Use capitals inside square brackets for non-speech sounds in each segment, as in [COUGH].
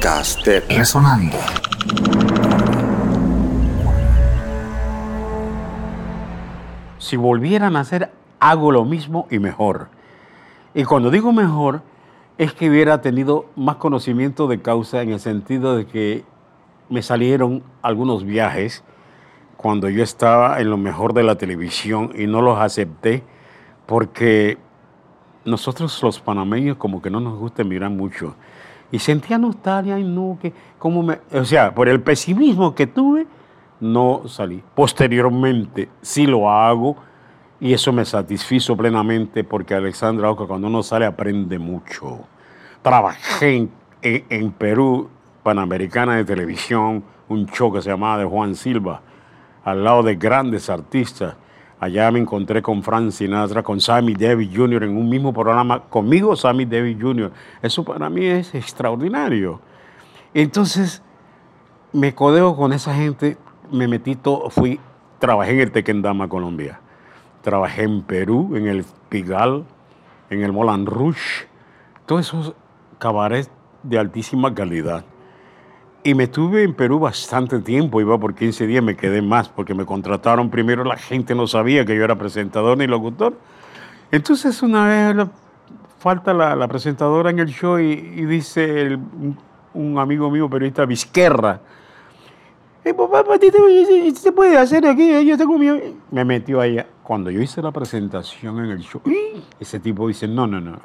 podcast de Resonando. Si volvieran a hacer, hago lo mismo y mejor. Y cuando digo mejor, es que hubiera tenido más conocimiento de causa en el sentido de que me salieron algunos viajes cuando yo estaba en lo mejor de la televisión y no los acepté porque nosotros los panameños como que no nos gusta mirar mucho. Y sentía nostalgia y no, que como o sea, por el pesimismo que tuve, no salí. Posteriormente sí lo hago y eso me satisfizo plenamente porque Alexandra Oca cuando uno sale aprende mucho. Trabajé en, en, en Perú, Panamericana de Televisión, un show que se llamaba de Juan Silva, al lado de grandes artistas. Allá me encontré con Frank Sinatra, con Sammy Davis Jr. en un mismo programa, conmigo Sammy Davis Jr. Eso para mí es extraordinario. Entonces me codeo con esa gente, me metí todo, fui, trabajé en el Tequendama, Colombia. Trabajé en Perú, en el Pigal, en el Moulin Rouge, todos esos cabarets de altísima calidad. Y me estuve en Perú bastante tiempo, iba por 15 días, me quedé más, porque me contrataron primero, la gente no sabía que yo era presentador ni locutor. Entonces una vez la- falta la, la presentadora en el show y, y dice el- un, un amigo mío periodista, Vizquerra, "Eh, papá, papá, ¿qué te- se puede hacer aquí? Yo tengo mi... Me metió ahí. Cuando yo hice la presentación en el show, ese tipo dice, no, no, no.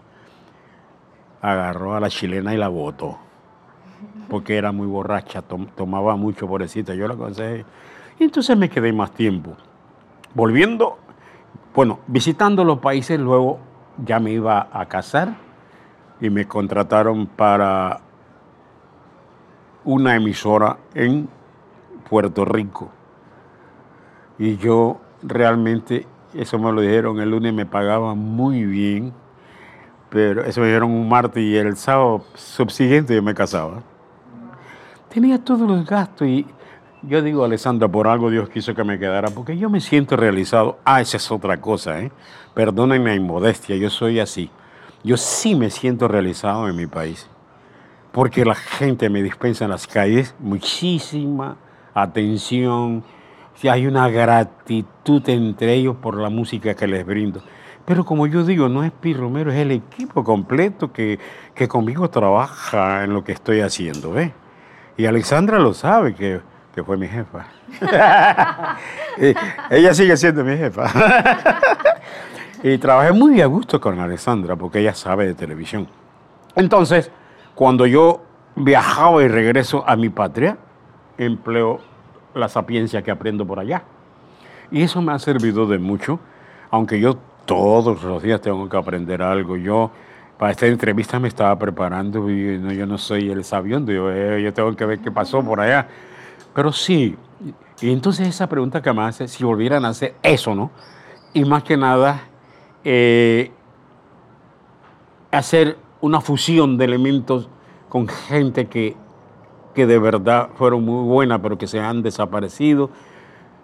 Agarró a la chilena y la botó [LAUGHS] porque era muy borracha, tom- tomaba mucho, pobrecita, yo la aconsejé. Y entonces me quedé más tiempo. Volviendo, bueno, visitando los países, luego ya me iba a casar y me contrataron para una emisora en Puerto Rico. Y yo realmente, eso me lo dijeron el lunes, me pagaban muy bien, pero eso me dijeron un martes y el sábado subsiguiente yo me casaba tenía todos los gastos y yo digo, Alessandra, por algo Dios quiso que me quedara, porque yo me siento realizado. Ah, esa es otra cosa, ¿eh? Perdonen la inmodestia, yo soy así. Yo sí me siento realizado en mi país, porque la gente me dispensa en las calles muchísima atención, hay una gratitud entre ellos por la música que les brindo. Pero como yo digo, no es Pi Romero, es el equipo completo que, que conmigo trabaja en lo que estoy haciendo, ¿ves? Y Alexandra lo sabe que, que fue mi jefa. [LAUGHS] Ella sigue siendo mi jefa. [LAUGHS] y trabajé muy a gusto con Alexandra porque ella sabe de televisión. Entonces, cuando yo viajaba y regreso a mi patria, empleo la sapiencia que aprendo por allá. Y eso me ha servido de mucho, aunque yo todos los días tengo que aprender algo. Yo para esta entrevista me estaba preparando y no, yo no soy el sabiendo, yo, eh, yo tengo que ver qué pasó por allá. Pero sí, y entonces esa pregunta que me hace, si volvieran a hacer eso, ¿no? Y más que nada, eh, hacer una fusión de elementos con gente que, que de verdad fueron muy buenas, pero que se han desaparecido.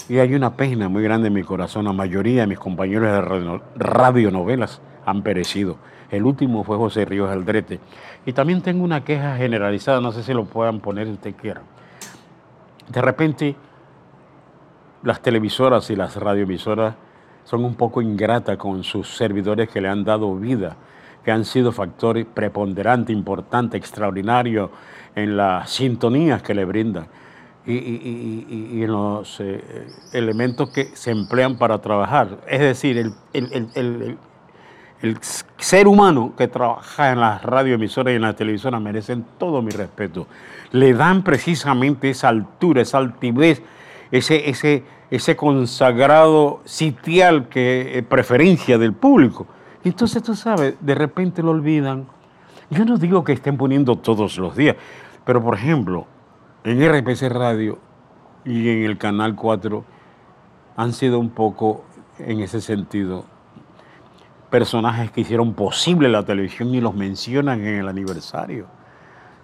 Y hay una pena muy grande en mi corazón. La mayoría de mis compañeros de radio- radionovelas han perecido. El último fue José Ríos Aldrete. Y también tengo una queja generalizada, no sé si lo puedan poner si usted quiera. De repente, las televisoras y las radioemisoras son un poco ingratas con sus servidores que le han dado vida, que han sido factores preponderantes, importantes, extraordinarios en las sintonías que le brindan y, en los eh, elementos que se emplean para trabajar. Es decir, el- el- ser humano que trabaja en las radioemisoras y en las televisoras merecen todo mi respeto. Le dan precisamente esa altura, esa altivez, ese, ese, ese consagrado sitial que eh, preferencia del público. Entonces, tú sabes, de repente lo olvidan. Yo no digo que estén poniendo todos los días, pero por ejemplo, en RPC Radio y en el Canal 4 han sido un poco, en ese sentido, personajes que hicieron posible la televisión y los mencionan en el aniversario.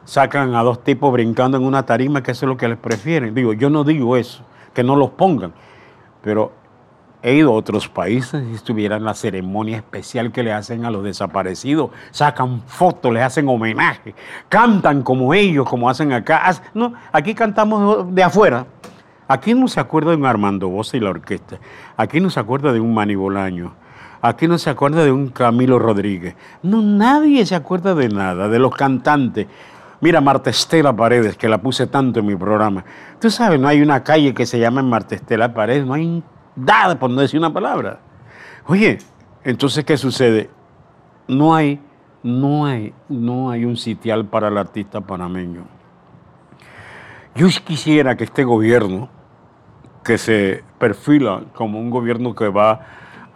Sacan a dos tipos brincando en una tarima, que eso es lo que les prefieren. Digo, yo no digo eso, que no los pongan, pero he ido a otros países y estuvieran la ceremonia especial que le hacen a los desaparecidos. Sacan fotos, les hacen homenaje, cantan como ellos, como hacen acá. No, aquí cantamos de afuera. Aquí no se acuerda de un Armando Bosa y la orquesta. Aquí no se acuerda de un Mani Bolaño. Aquí no se acuerda de un Camilo Rodríguez. No, nadie se acuerda de nada, de los cantantes. Mira, Marta Estela Paredes, que la puse tanto en mi programa. Tú sabes, no hay una calle que se llame Marta Estela Paredes, no hay nada por no decir una palabra. Oye, entonces, ¿qué sucede? No hay, no hay, no hay un sitial para el artista panameño. Yo quisiera que este gobierno, que se perfila como un gobierno que va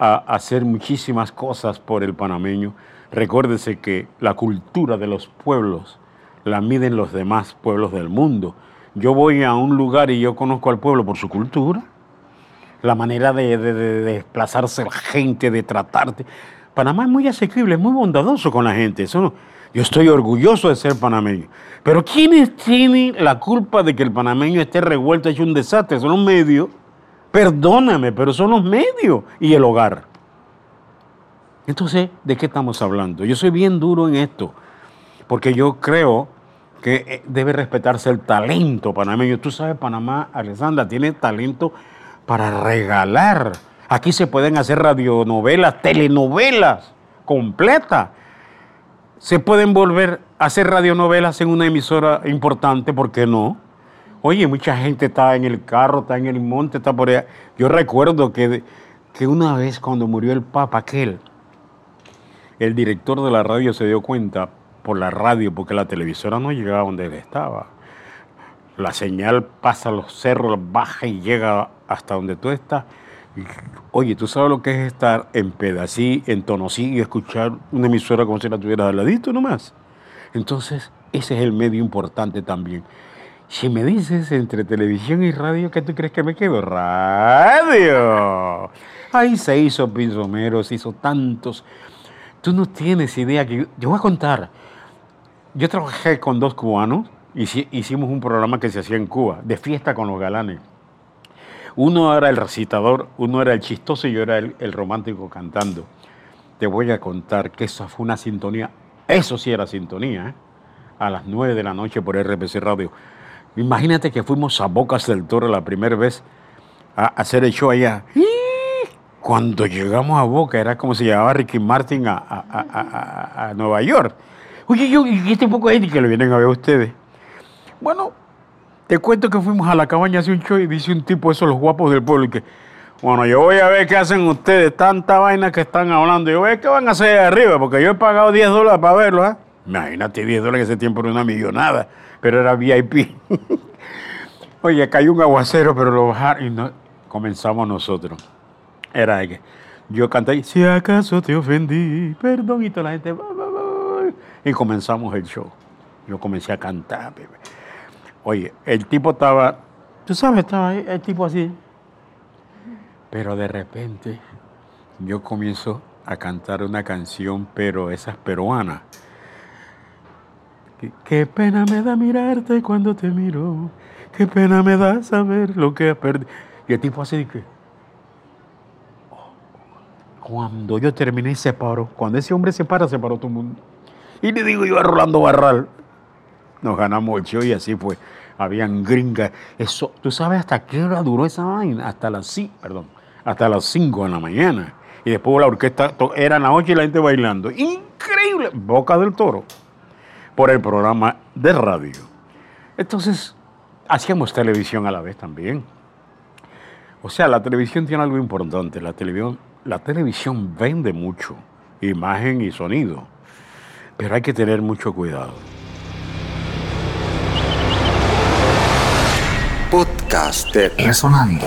a hacer muchísimas cosas por el panameño, recuérdese que la cultura de los pueblos la miden los demás pueblos del mundo. Yo voy a un lugar y yo conozco al pueblo por su cultura, la manera de, desplazarse la gente, de tratarte. Panamá es muy asequible, es muy bondadoso con la gente. Eso yo estoy orgulloso de ser panameño. Pero ¿quiénes tienen la culpa de que el panameño esté revuelto, hecho un desastre? Son los medios. Perdóname, pero son los medios y el hogar. Entonces, ¿de qué estamos hablando? Yo soy bien duro en esto porque yo creo que eh, debe respetarse el talento panameño. Tú sabes, Panamá, Alessandra, tiene talento para regalar. Aquí se pueden hacer radionovelas, telenovelas completas. Se pueden volver a hacer radionovelas en una emisora importante, ¿por qué no? Oye, mucha gente está en el carro, está en el monte, está por allá. Yo recuerdo que, que una vez cuando murió el Papa aquel, el director de la radio se dio cuenta, por la radio, porque la televisora no llegaba donde él estaba. La señal pasa los cerros, baja y llega hasta donde tú estás. oye, ¿tú sabes lo que es estar en Pedací, en Tonosí y escuchar una emisora como si la tuvieras al ladito nomás? Entonces, ese es el medio importante también. Si me dices entre televisión y radio, ¿qué tú crees que me quedo? Radio. Ahí se hizo Pinzomero, se hizo tantos. Tú no tienes idea que yo voy a contar. Yo trabajé con dos cubanos, y hicimos un programa que se hacía en Cuba, de fiesta con los galanes. Uno era el recitador, uno era el chistoso y yo era el, romántico cantando. Te voy a contar que eso fue una sintonía, eso sí era sintonía, ¿eh? a las nueve de la noche por RPC Radio. Imagínate que fuimos a Bocas del Toro la primera vez a hacer el show allá. Cuando llegamos a Boca era como si llevaba Ricky Martin a Nueva York. Oye, yo, ¿y este poco de que le vienen a ver a ustedes? Bueno, te cuento que fuimos a la cabaña hace un show y dice un tipo, esos los guapos del pueblo, y que, bueno, yo voy a ver qué hacen ustedes, tanta vaina que están hablando. Yo voy a ver qué van a hacer arriba, porque yo he pagado 10 dólares para verlo, ¿eh? Imagínate, 10 dólares ese tiempo era una millonada, pero era VIP. [LAUGHS] Oye, cayó un aguacero, pero lo bajaron y no, comenzamos nosotros. Era que yo canté, si acaso te ofendí, perdón, y la gente, y comenzamos el show. Yo comencé a cantar. Oye, el tipo estaba, tú sabes, estaba el tipo así. Pero de repente yo comienzo a cantar una canción, pero esa es peruana. Qué, pena me da mirarte cuando te miro. Qué pena me da saber lo que has perdido. Y el tipo así que. Cuando yo terminé, se paró. Cuando ese hombre se para, se paró todo el mundo. Y le digo yo a Rolando Barral, nos ganamos el show y así fue. Habían gringas. Eso, ¿Tú sabes hasta qué hora duró esa vaina? Hasta las, sí, perdón, hasta las 5 de la mañana. Y después la orquesta era la noche y la gente bailando. Increíble. Boca del Toro. Por el programa de radio. Entonces, hacíamos televisión a la vez también. O sea, la televisión tiene algo importante. La televisión, la televisión vende mucho. Imagen y sonido. Pero hay que tener mucho cuidado. Podcast de Resonando.